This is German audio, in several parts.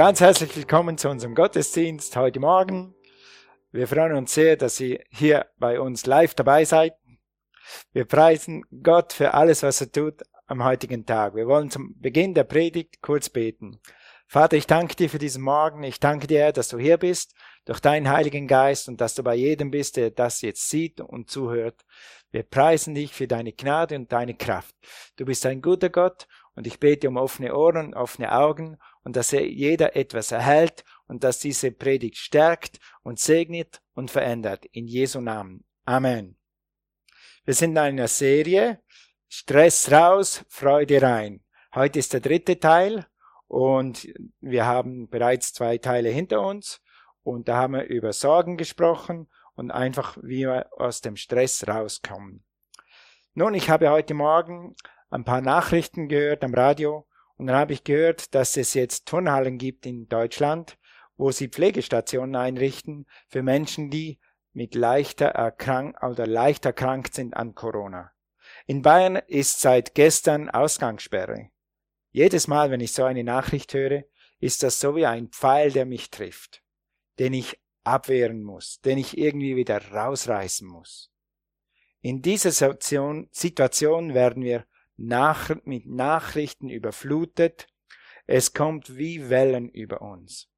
Ganz herzlich willkommen zu unserem Gottesdienst heute Morgen. Wir freuen uns sehr, dass ihr hier bei uns live dabei seid. Wir preisen Gott für alles, was er tut am heutigen Tag. Wir wollen zum Beginn der Predigt kurz beten. Vater, ich danke dir für diesen Morgen. Ich danke dir, dass du hier bist, durch deinen Heiligen Geist und dass du bei jedem bist, der das jetzt sieht und zuhört. Wir preisen dich für deine Gnade und deine Kraft. Du bist ein guter Gott und ich bete um offene Ohren, offene Augen und dass jeder etwas erhält und dass diese Predigt stärkt und segnet und verändert. In Jesu Namen. Amen. Wir sind in einer Serie Stress raus, Freude rein. Heute ist der dritte Teil und wir haben bereits zwei Teile hinter uns und da haben wir über Sorgen gesprochen und einfach, wie wir aus dem Stress rauskommen. Nun, ich habe heute Morgen ein paar Nachrichten gehört am Radio und dann habe ich gehört, dass es jetzt Turnhallen gibt in Deutschland, wo sie Pflegestationen einrichten für Menschen, die mit leichter erkrankt oder leicht erkrankt sind an Corona. In Bayern ist seit gestern Ausgangssperre. Jedes Mal, wenn ich so eine Nachricht höre, ist das so wie ein Pfeil, der mich trifft, den ich abwehren muss, den ich irgendwie wieder rausreißen muss. In dieser Situation, Situation werden wir nach, mit Nachrichten überflutet. Es kommt wie Wellen über uns.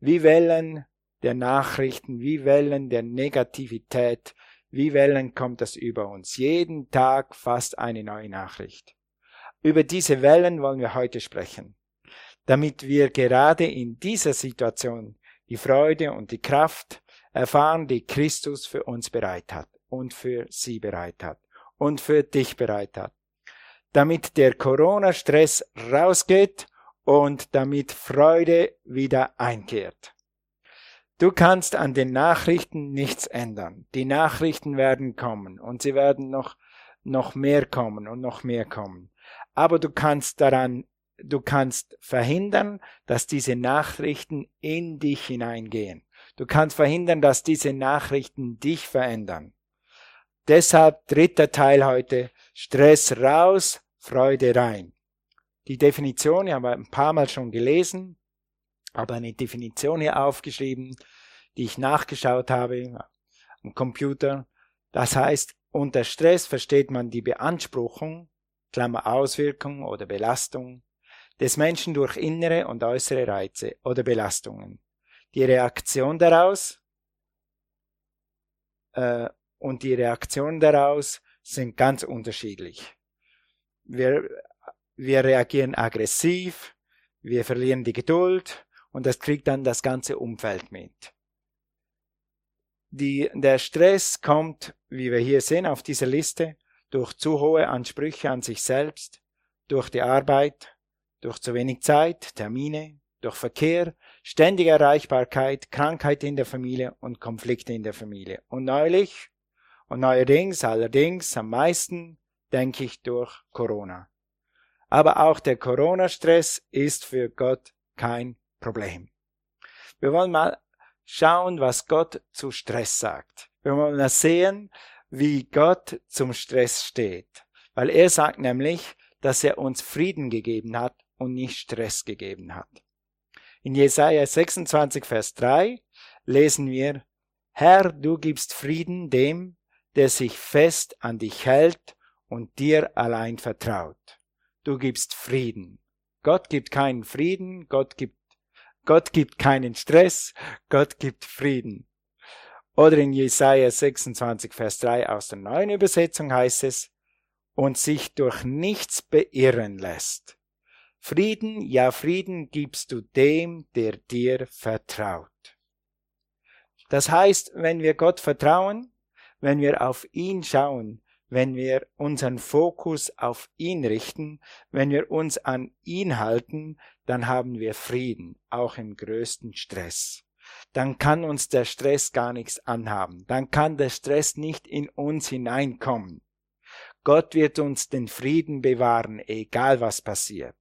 Wie Wellen der Nachrichten, wie Wellen der Negativität, wie Wellen kommt das über uns. Jeden Tag fast eine neue Nachricht. Über diese Wellen wollen wir heute sprechen, damit wir gerade in dieser Situation die Freude und die Kraft erfahren, die Christus für uns bereit hat und für sie bereit hat und für dich bereit hat. Damit der Corona-Stress rausgeht und damit Freude wieder einkehrt. Du kannst an den Nachrichten nichts ändern. Die Nachrichten werden kommen und sie werden noch, noch mehr kommen und noch mehr kommen. Aber du kannst daran du kannst verhindern, dass diese Nachrichten in dich hineingehen. Du kannst verhindern, dass diese Nachrichten dich verändern. Deshalb dritter Teil heute, Stress raus, Freude rein. Die Definition ich habe ein paar Mal schon gelesen, aber eine Definition hier aufgeschrieben, die ich nachgeschaut habe am Computer. Das heißt, unter Stress versteht man die Beanspruchung, Klammer Auswirkung oder Belastung, des Menschen durch innere und äußere Reize oder Belastungen. Die Reaktion daraus äh, und die Reaktionen daraus sind ganz unterschiedlich. Wir, wir reagieren aggressiv, wir verlieren die Geduld und das kriegt dann das ganze Umfeld mit. Die, der Stress kommt, wie wir hier sehen auf dieser Liste, durch zu hohe Ansprüche an sich selbst, durch die Arbeit, durch zu wenig Zeit, Termine, durch Verkehr, ständige Erreichbarkeit, Krankheit in der Familie und Konflikte in der Familie. Und neulich und neuerdings, allerdings am meisten, denke ich, durch Corona. Aber auch der Corona-Stress ist für Gott kein Problem. Wir wollen mal schauen, was Gott zu Stress sagt. Wir wollen mal sehen, wie Gott zum Stress steht. Weil er sagt nämlich, dass er uns Frieden gegeben hat und nicht Stress gegeben hat. In Jesaja 26, Vers 3 lesen wir, Herr, du gibst Frieden dem, der sich fest an dich hält und dir allein vertraut. Du gibst Frieden. Gott gibt keinen Frieden, Gott gibt, Gott gibt keinen Stress, Gott gibt Frieden. Oder in Jesaja 26, Vers 3 aus der neuen Übersetzung heißt es, und sich durch nichts beirren lässt. Frieden, ja Frieden gibst du dem, der dir vertraut. Das heißt, wenn wir Gott vertrauen, wenn wir auf ihn schauen, wenn wir unseren Fokus auf ihn richten, wenn wir uns an ihn halten, dann haben wir Frieden, auch im größten Stress. Dann kann uns der Stress gar nichts anhaben. Dann kann der Stress nicht in uns hineinkommen. Gott wird uns den Frieden bewahren, egal was passiert.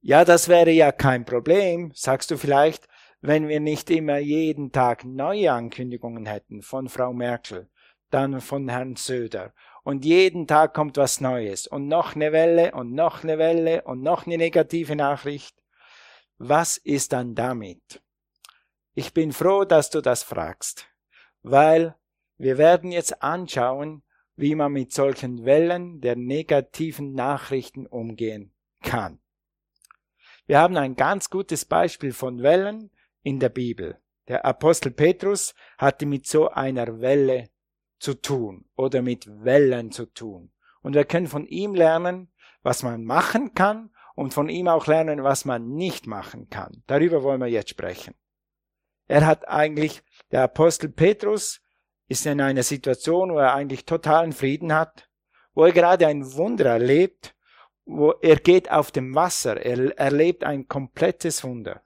Ja, das wäre ja kein Problem, sagst du vielleicht, wenn wir nicht immer jeden Tag neue Ankündigungen hätten von Frau Merkel, dann von Herrn Söder. Und jeden Tag kommt was Neues und noch eine Welle und noch eine Welle und noch eine negative Nachricht. was ist dann damit? Ich bin froh, dass du das fragst, weil wir werden jetzt anschauen, wie man mit solchen Wellen der negativen Nachrichten umgehen kann. Wir haben ein ganz gutes Beispiel von Wellen in der Bibel. Der Apostel Petrus hatte mit so einer Welle zu tun oder mit Wellen zu tun. Und wir können von ihm lernen, was man machen kann und von ihm auch lernen, was man nicht machen kann. Darüber wollen wir jetzt sprechen. Er hat eigentlich, der Apostel Petrus ist in einer Situation, wo er eigentlich totalen Frieden hat, wo er gerade ein Wunder erlebt, wo er geht auf dem Wasser, er erlebt ein komplettes Wunder,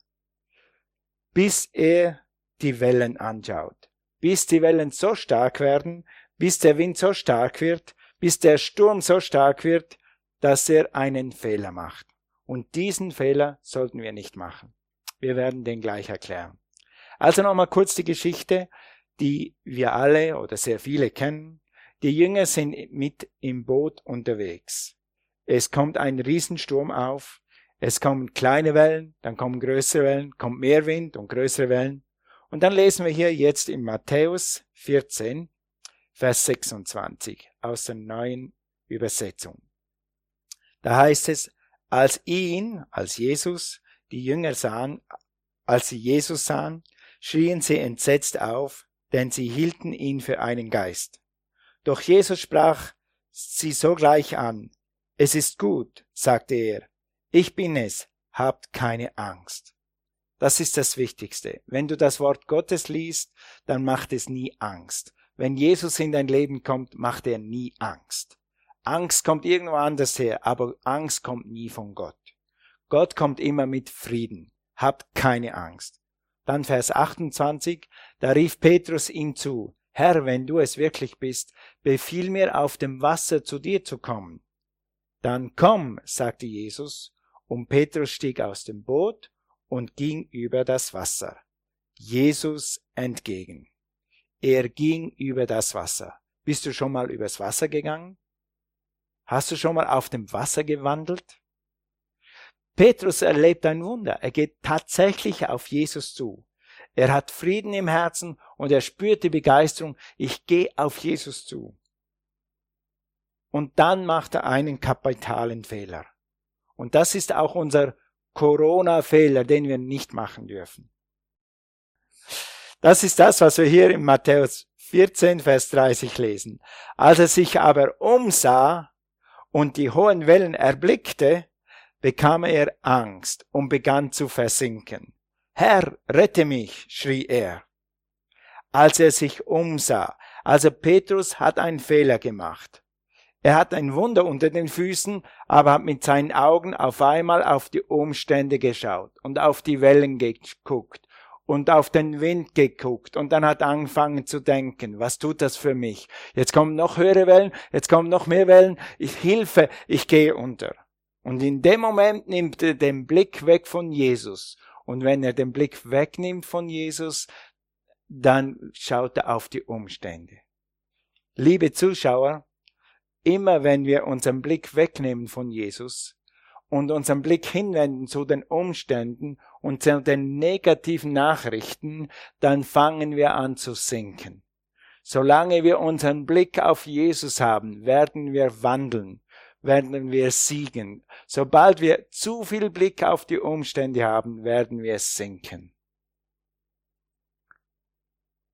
bis er die Wellen anschaut, bis die Wellen so stark werden, bis der Wind so stark wird, bis der Sturm so stark wird, dass er einen Fehler macht. Und diesen Fehler sollten wir nicht machen. Wir werden den gleich erklären. Also nochmal kurz die Geschichte, die wir alle oder sehr viele kennen. Die Jünger sind mit im Boot unterwegs. Es kommt ein Riesensturm auf, es kommen kleine Wellen, dann kommen größere Wellen, kommt mehr Wind und größere Wellen. Und dann lesen wir hier jetzt in Matthäus 14, Vers 26 aus der neuen Übersetzung. Da heißt es, als ihn, als Jesus, die Jünger sahen, als sie Jesus sahen, schrien sie entsetzt auf, denn sie hielten ihn für einen Geist. Doch Jesus sprach sie sogleich an. Es ist gut, sagte er. Ich bin es, habt keine Angst. Das ist das Wichtigste. Wenn du das Wort Gottes liest, dann macht es nie Angst. Wenn Jesus in dein Leben kommt, macht er nie Angst. Angst kommt irgendwo anders her, aber Angst kommt nie von Gott. Gott kommt immer mit Frieden. Habt keine Angst. Dann Vers 28, da rief Petrus ihm zu, Herr, wenn du es wirklich bist, befiehl mir auf dem Wasser zu dir zu kommen. Dann komm, sagte Jesus, und Petrus stieg aus dem Boot und ging über das Wasser. Jesus entgegen. Er ging über das Wasser. Bist du schon mal übers Wasser gegangen? Hast du schon mal auf dem Wasser gewandelt? Petrus erlebt ein Wunder. Er geht tatsächlich auf Jesus zu. Er hat Frieden im Herzen und er spürt die Begeisterung. Ich gehe auf Jesus zu. Und dann macht er einen kapitalen Fehler. Und das ist auch unser Corona-Fehler, den wir nicht machen dürfen. Das ist das, was wir hier in Matthäus 14, Vers 30 lesen. Als er sich aber umsah, und die hohen Wellen erblickte, bekam er Angst und begann zu versinken. Herr, rette mich, schrie er. Als er sich umsah, also Petrus hat einen Fehler gemacht. Er hat ein Wunder unter den Füßen, aber hat mit seinen Augen auf einmal auf die Umstände geschaut und auf die Wellen geguckt und auf den Wind geguckt und dann hat angefangen zu denken, was tut das für mich? Jetzt kommen noch höhere Wellen, jetzt kommen noch mehr Wellen, ich hilfe, ich gehe unter. Und in dem Moment nimmt er den Blick weg von Jesus. Und wenn er den Blick wegnimmt von Jesus, dann schaut er auf die Umstände. Liebe Zuschauer, immer wenn wir unseren Blick wegnehmen von Jesus, und unseren Blick hinwenden zu den Umständen und zu den negativen Nachrichten, dann fangen wir an zu sinken. Solange wir unseren Blick auf Jesus haben, werden wir wandeln, werden wir siegen. Sobald wir zu viel Blick auf die Umstände haben, werden wir sinken.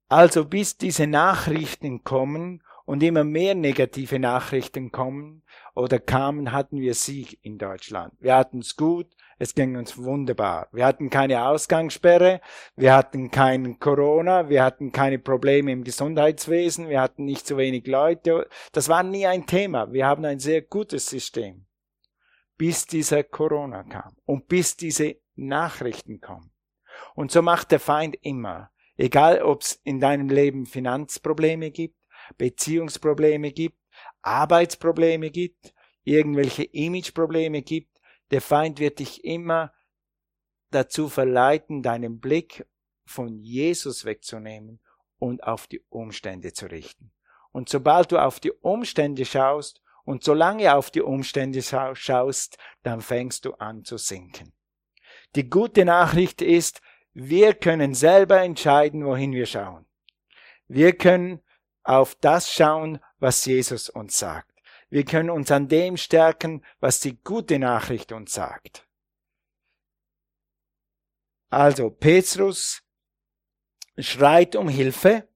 Also bis diese Nachrichten kommen und immer mehr negative Nachrichten kommen oder kamen, hatten wir Sieg in Deutschland. Wir hatten es gut, es ging uns wunderbar. Wir hatten keine Ausgangssperre, wir hatten kein Corona, wir hatten keine Probleme im Gesundheitswesen, wir hatten nicht zu wenig Leute. Das war nie ein Thema. Wir haben ein sehr gutes System. Bis dieser Corona kam und bis diese Nachrichten kommen. Und so macht der Feind immer. Egal, ob es in deinem Leben Finanzprobleme gibt, Beziehungsprobleme gibt, Arbeitsprobleme gibt, irgendwelche Imageprobleme gibt, der Feind wird dich immer dazu verleiten, deinen Blick von Jesus wegzunehmen und auf die Umstände zu richten. Und sobald du auf die Umstände schaust und solange auf die Umstände schaust, dann fängst du an zu sinken. Die gute Nachricht ist, wir können selber entscheiden, wohin wir schauen. Wir können auf das schauen, was Jesus uns sagt. Wir können uns an dem stärken, was die gute Nachricht uns sagt. Also Petrus schreit um Hilfe,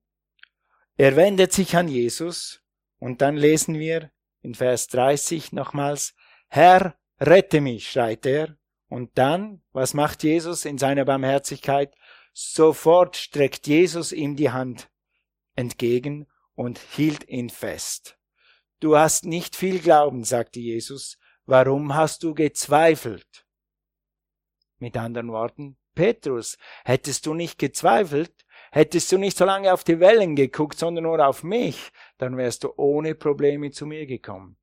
er wendet sich an Jesus und dann lesen wir in Vers 30 nochmals, Herr, rette mich, schreit er. Und dann, was macht Jesus in seiner Barmherzigkeit? Sofort streckt Jesus ihm die Hand entgegen und hielt ihn fest. Du hast nicht viel Glauben, sagte Jesus. Warum hast du gezweifelt? Mit anderen Worten, Petrus, hättest du nicht gezweifelt, hättest du nicht so lange auf die Wellen geguckt, sondern nur auf mich, dann wärst du ohne Probleme zu mir gekommen.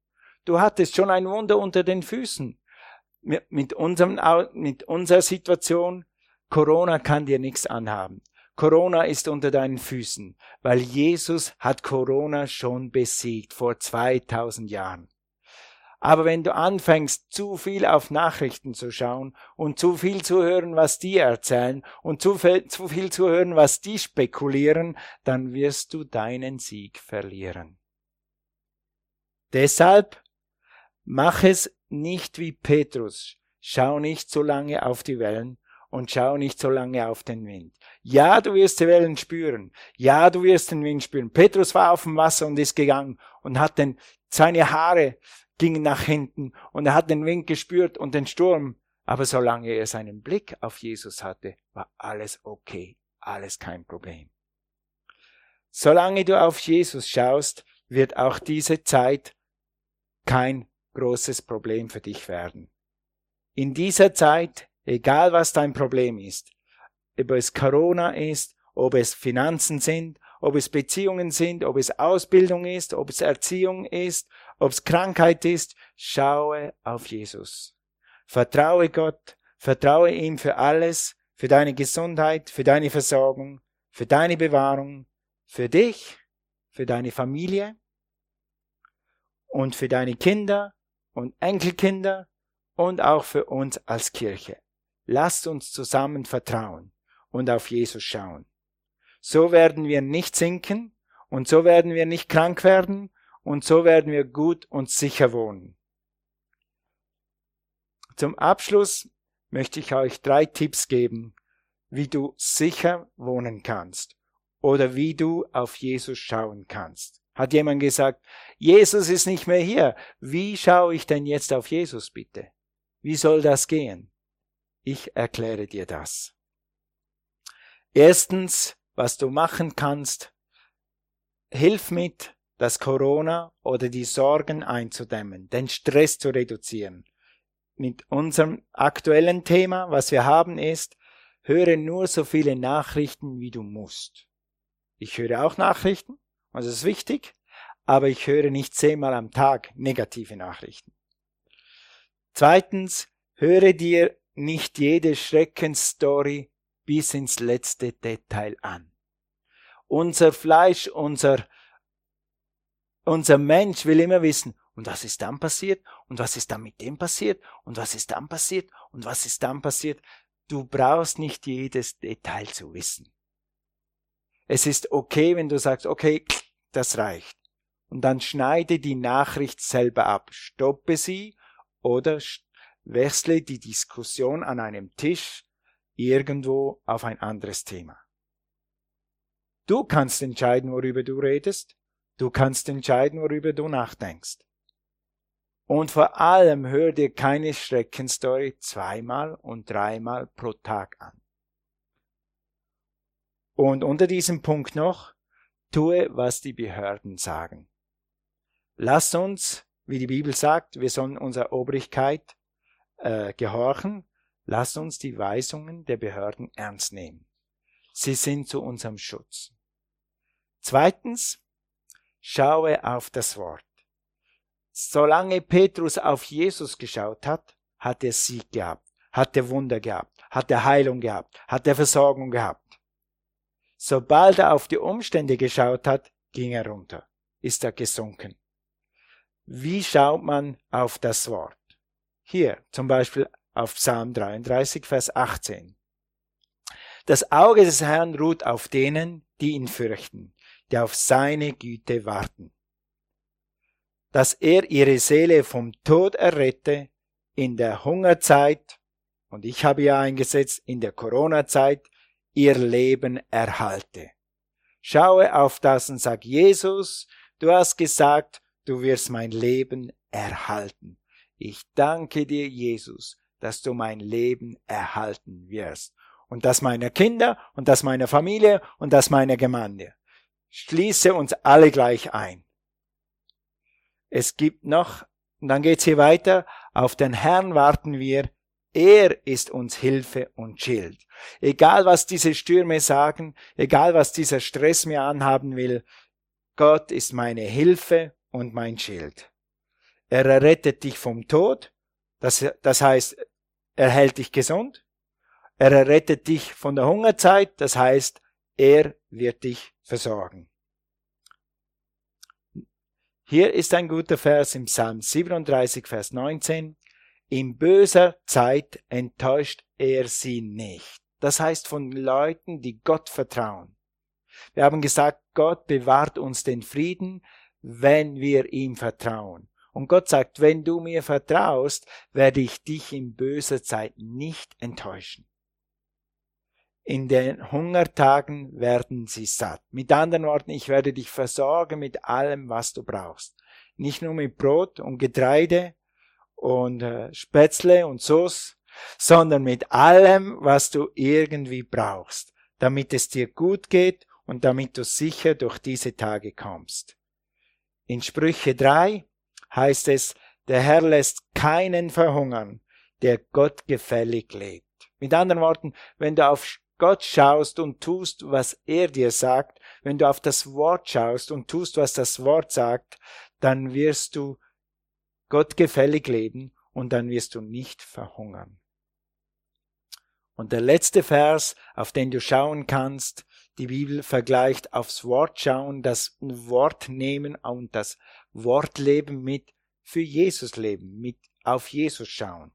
Du hattest schon ein Wunder unter den Füßen. Mit, unserem, mit unserer Situation, Corona kann dir nichts anhaben. Corona ist unter deinen Füßen, weil Jesus hat Corona schon besiegt vor 2000 Jahren. Aber wenn du anfängst, zu viel auf Nachrichten zu schauen und zu viel zu hören, was die erzählen und zu viel, zu viel zu hören, was die spekulieren, dann wirst du deinen Sieg verlieren. Deshalb mach es nicht wie Petrus. Schau nicht so lange auf die Wellen und schau nicht so lange auf den Wind. Ja, du wirst die Wellen spüren. Ja, du wirst den Wind spüren. Petrus war auf dem Wasser und ist gegangen und hat den, seine Haare gingen nach hinten und er hat den Wind gespürt und den Sturm. Aber solange er seinen Blick auf Jesus hatte, war alles okay, alles kein Problem. Solange du auf Jesus schaust, wird auch diese Zeit kein großes Problem für dich werden. In dieser Zeit, egal was dein Problem ist, ob es Corona ist, ob es Finanzen sind, ob es Beziehungen sind, ob es Ausbildung ist, ob es Erziehung ist, ob es Krankheit ist, schaue auf Jesus. Vertraue Gott, vertraue ihm für alles, für deine Gesundheit, für deine Versorgung, für deine Bewahrung, für dich, für deine Familie und für deine Kinder und Enkelkinder und auch für uns als Kirche. Lasst uns zusammen vertrauen und auf Jesus schauen. So werden wir nicht sinken und so werden wir nicht krank werden und so werden wir gut und sicher wohnen. Zum Abschluss möchte ich euch drei Tipps geben, wie du sicher wohnen kannst oder wie du auf Jesus schauen kannst. Hat jemand gesagt, Jesus ist nicht mehr hier. Wie schaue ich denn jetzt auf Jesus bitte? Wie soll das gehen? Ich erkläre dir das. Erstens, was du machen kannst, hilf mit, das Corona oder die Sorgen einzudämmen, den Stress zu reduzieren. Mit unserem aktuellen Thema, was wir haben, ist, höre nur so viele Nachrichten, wie du musst. Ich höre auch Nachrichten, und das ist wichtig, aber ich höre nicht zehnmal am Tag negative Nachrichten. Zweitens, höre dir nicht jede Schreckensstory bis ins letzte Detail an. Unser Fleisch, unser, unser Mensch will immer wissen, und was ist dann passiert? Und was ist dann mit dem passiert? Und was ist dann passiert? Und was ist dann passiert? Du brauchst nicht jedes Detail zu wissen. Es ist okay, wenn du sagst, okay, das reicht. Und dann schneide die Nachricht selber ab, stoppe sie oder wechsle die Diskussion an einem Tisch irgendwo auf ein anderes Thema. Du kannst entscheiden, worüber du redest. Du kannst entscheiden, worüber du nachdenkst. Und vor allem hör dir keine Schreckenstory zweimal und dreimal pro Tag an. Und unter diesem Punkt noch, tue, was die Behörden sagen. Lass uns, wie die Bibel sagt, wir sollen unserer Obrigkeit äh, gehorchen, Lass uns die Weisungen der Behörden ernst nehmen. Sie sind zu unserem Schutz. Zweitens, schaue auf das Wort. Solange Petrus auf Jesus geschaut hat, hat er Sieg gehabt, hat er Wunder gehabt, hat er Heilung gehabt, hat er Versorgung gehabt. Sobald er auf die Umstände geschaut hat, ging er runter, ist er gesunken. Wie schaut man auf das Wort? Hier zum Beispiel auf Psalm 33, Vers 18. Das Auge des Herrn ruht auf denen, die ihn fürchten, die auf seine Güte warten. Dass er ihre Seele vom Tod errette in der Hungerzeit, und ich habe ja eingesetzt, in der Corona-Zeit, ihr Leben erhalte. Schaue auf das und sag, Jesus, du hast gesagt, du wirst mein Leben erhalten. Ich danke dir, Jesus, dass du mein Leben erhalten wirst. Und das meiner Kinder und das meiner Familie und das meiner Gemeinde. Schließe uns alle gleich ein. Es gibt noch, und dann geht's hier weiter, auf den Herrn warten wir, er ist uns Hilfe und Schild. Egal was diese Stürme sagen, egal was dieser Stress mir anhaben will, Gott ist meine Hilfe und mein Schild. Er errettet dich vom Tod, das, das heißt, er hält dich gesund. Er errettet dich von der Hungerzeit, das heißt, er wird dich versorgen. Hier ist ein guter Vers im Psalm 37, Vers 19. In böser Zeit enttäuscht er sie nicht. Das heißt von Leuten, die Gott vertrauen. Wir haben gesagt, Gott bewahrt uns den Frieden, wenn wir ihm vertrauen. Und Gott sagt, wenn du mir vertraust, werde ich dich in böser Zeit nicht enttäuschen. In den Hungertagen werden sie satt. Mit anderen Worten, ich werde dich versorgen mit allem, was du brauchst. Nicht nur mit Brot und Getreide und äh, Spätzle und Sauce, sondern mit allem, was du irgendwie brauchst, damit es dir gut geht und damit du sicher durch diese Tage kommst. In Sprüche 3 heißt es, der Herr lässt keinen verhungern, der Gott gefällig lebt. Mit anderen Worten, wenn du auf Gott schaust und tust, was er dir sagt, wenn du auf das Wort schaust und tust, was das Wort sagt, dann wirst du Gott gefällig leben und dann wirst du nicht verhungern. Und der letzte Vers, auf den du schauen kannst, die Bibel vergleicht aufs Wort schauen, das Wort nehmen und das Wort leben mit für Jesus leben, mit auf Jesus schauen.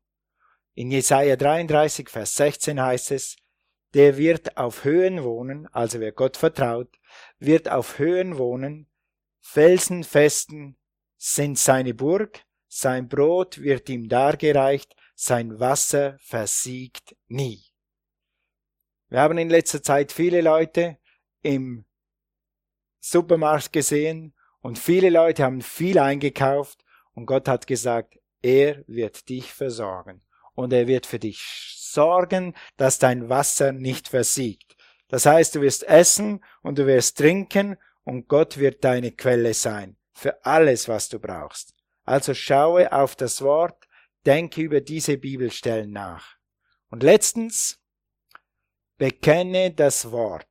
In Jesaja 33, Vers 16 heißt es, der wird auf Höhen wohnen, also wer Gott vertraut, wird auf Höhen wohnen, Felsenfesten sind seine Burg, sein Brot wird ihm dargereicht, sein Wasser versiegt nie. Wir haben in letzter Zeit viele Leute im Supermarkt gesehen und viele Leute haben viel eingekauft und Gott hat gesagt, er wird dich versorgen und er wird für dich sorgen, dass dein Wasser nicht versiegt. Das heißt, du wirst essen und du wirst trinken und Gott wird deine Quelle sein für alles, was du brauchst. Also schaue auf das Wort, denke über diese Bibelstellen nach. Und letztens, bekenne das Wort.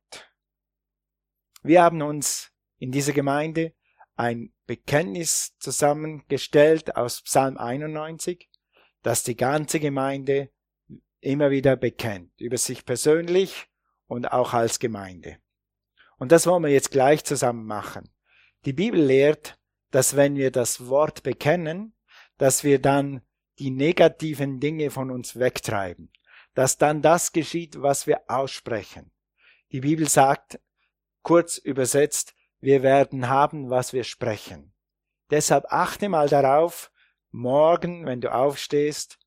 Wir haben uns in dieser Gemeinde ein Bekenntnis zusammengestellt aus Psalm 91, das die ganze Gemeinde immer wieder bekennt, über sich persönlich und auch als Gemeinde. Und das wollen wir jetzt gleich zusammen machen. Die Bibel lehrt, dass wenn wir das Wort bekennen, dass wir dann die negativen Dinge von uns wegtreiben, dass dann das geschieht, was wir aussprechen. Die Bibel sagt, kurz übersetzt, wir werden haben, was wir sprechen. Deshalb achte mal darauf, morgen, wenn du aufstehst,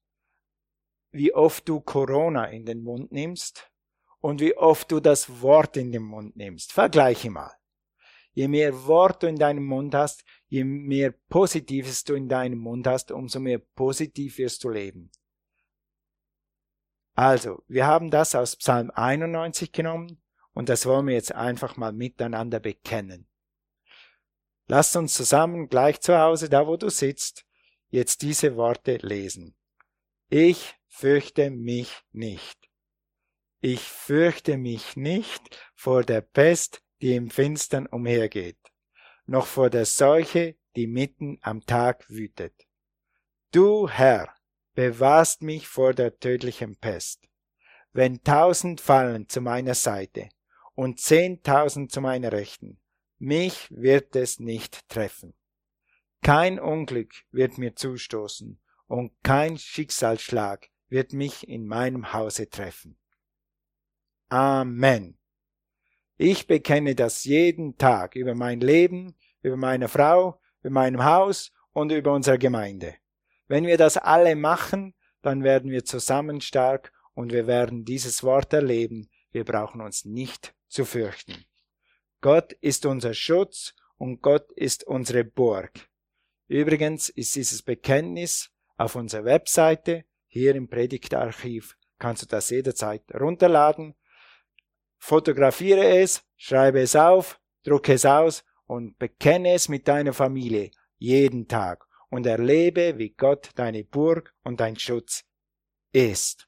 wie oft du Corona in den Mund nimmst und wie oft du das Wort in den Mund nimmst. Vergleiche mal. Je mehr Wort du in deinem Mund hast, je mehr Positives du in deinem Mund hast, umso mehr positiv wirst du leben. Also, wir haben das aus Psalm 91 genommen und das wollen wir jetzt einfach mal miteinander bekennen. Lasst uns zusammen gleich zu Hause, da wo du sitzt, jetzt diese Worte lesen. Ich fürchte mich nicht. Ich fürchte mich nicht vor der Pest, die im Finstern umhergeht, noch vor der Seuche, die mitten am Tag wütet. Du, Herr, bewahrst mich vor der tödlichen Pest. Wenn tausend fallen zu meiner Seite und zehntausend zu meiner Rechten, mich wird es nicht treffen. Kein Unglück wird mir zustoßen und kein Schicksalsschlag wird mich in meinem Hause treffen. Amen. Ich bekenne das jeden Tag über mein Leben, über meine Frau, über meinem Haus und über unsere Gemeinde. Wenn wir das alle machen, dann werden wir zusammen stark und wir werden dieses Wort erleben. Wir brauchen uns nicht zu fürchten. Gott ist unser Schutz und Gott ist unsere Burg. Übrigens ist dieses Bekenntnis auf unserer Webseite, hier im Predigtarchiv, kannst du das jederzeit runterladen fotografiere es, schreibe es auf, drucke es aus und bekenne es mit deiner Familie jeden Tag und erlebe, wie Gott deine Burg und dein Schutz ist.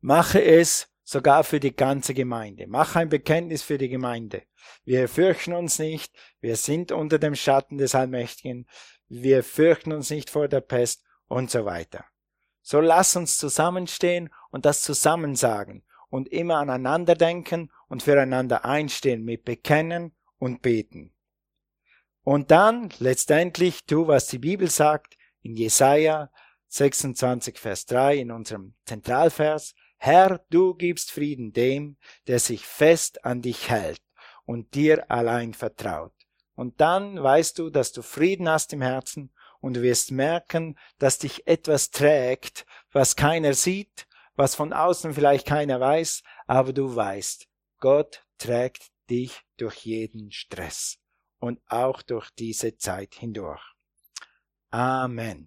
Mache es sogar für die ganze Gemeinde. Mach ein Bekenntnis für die Gemeinde. Wir fürchten uns nicht, wir sind unter dem Schatten des Allmächtigen, wir fürchten uns nicht vor der Pest und so weiter. So lass uns zusammenstehen und das zusammen sagen und immer aneinander denken und füreinander einstehen mit Bekennen und Beten. Und dann letztendlich tu, was die Bibel sagt in Jesaja 26, Vers 3 in unserem Zentralvers. Herr, du gibst Frieden dem, der sich fest an dich hält und dir allein vertraut. Und dann weißt du, dass du Frieden hast im Herzen und du wirst merken, dass dich etwas trägt, was keiner sieht, was von außen vielleicht keiner weiß, aber du weißt, Gott trägt dich durch jeden Stress und auch durch diese Zeit hindurch. Amen.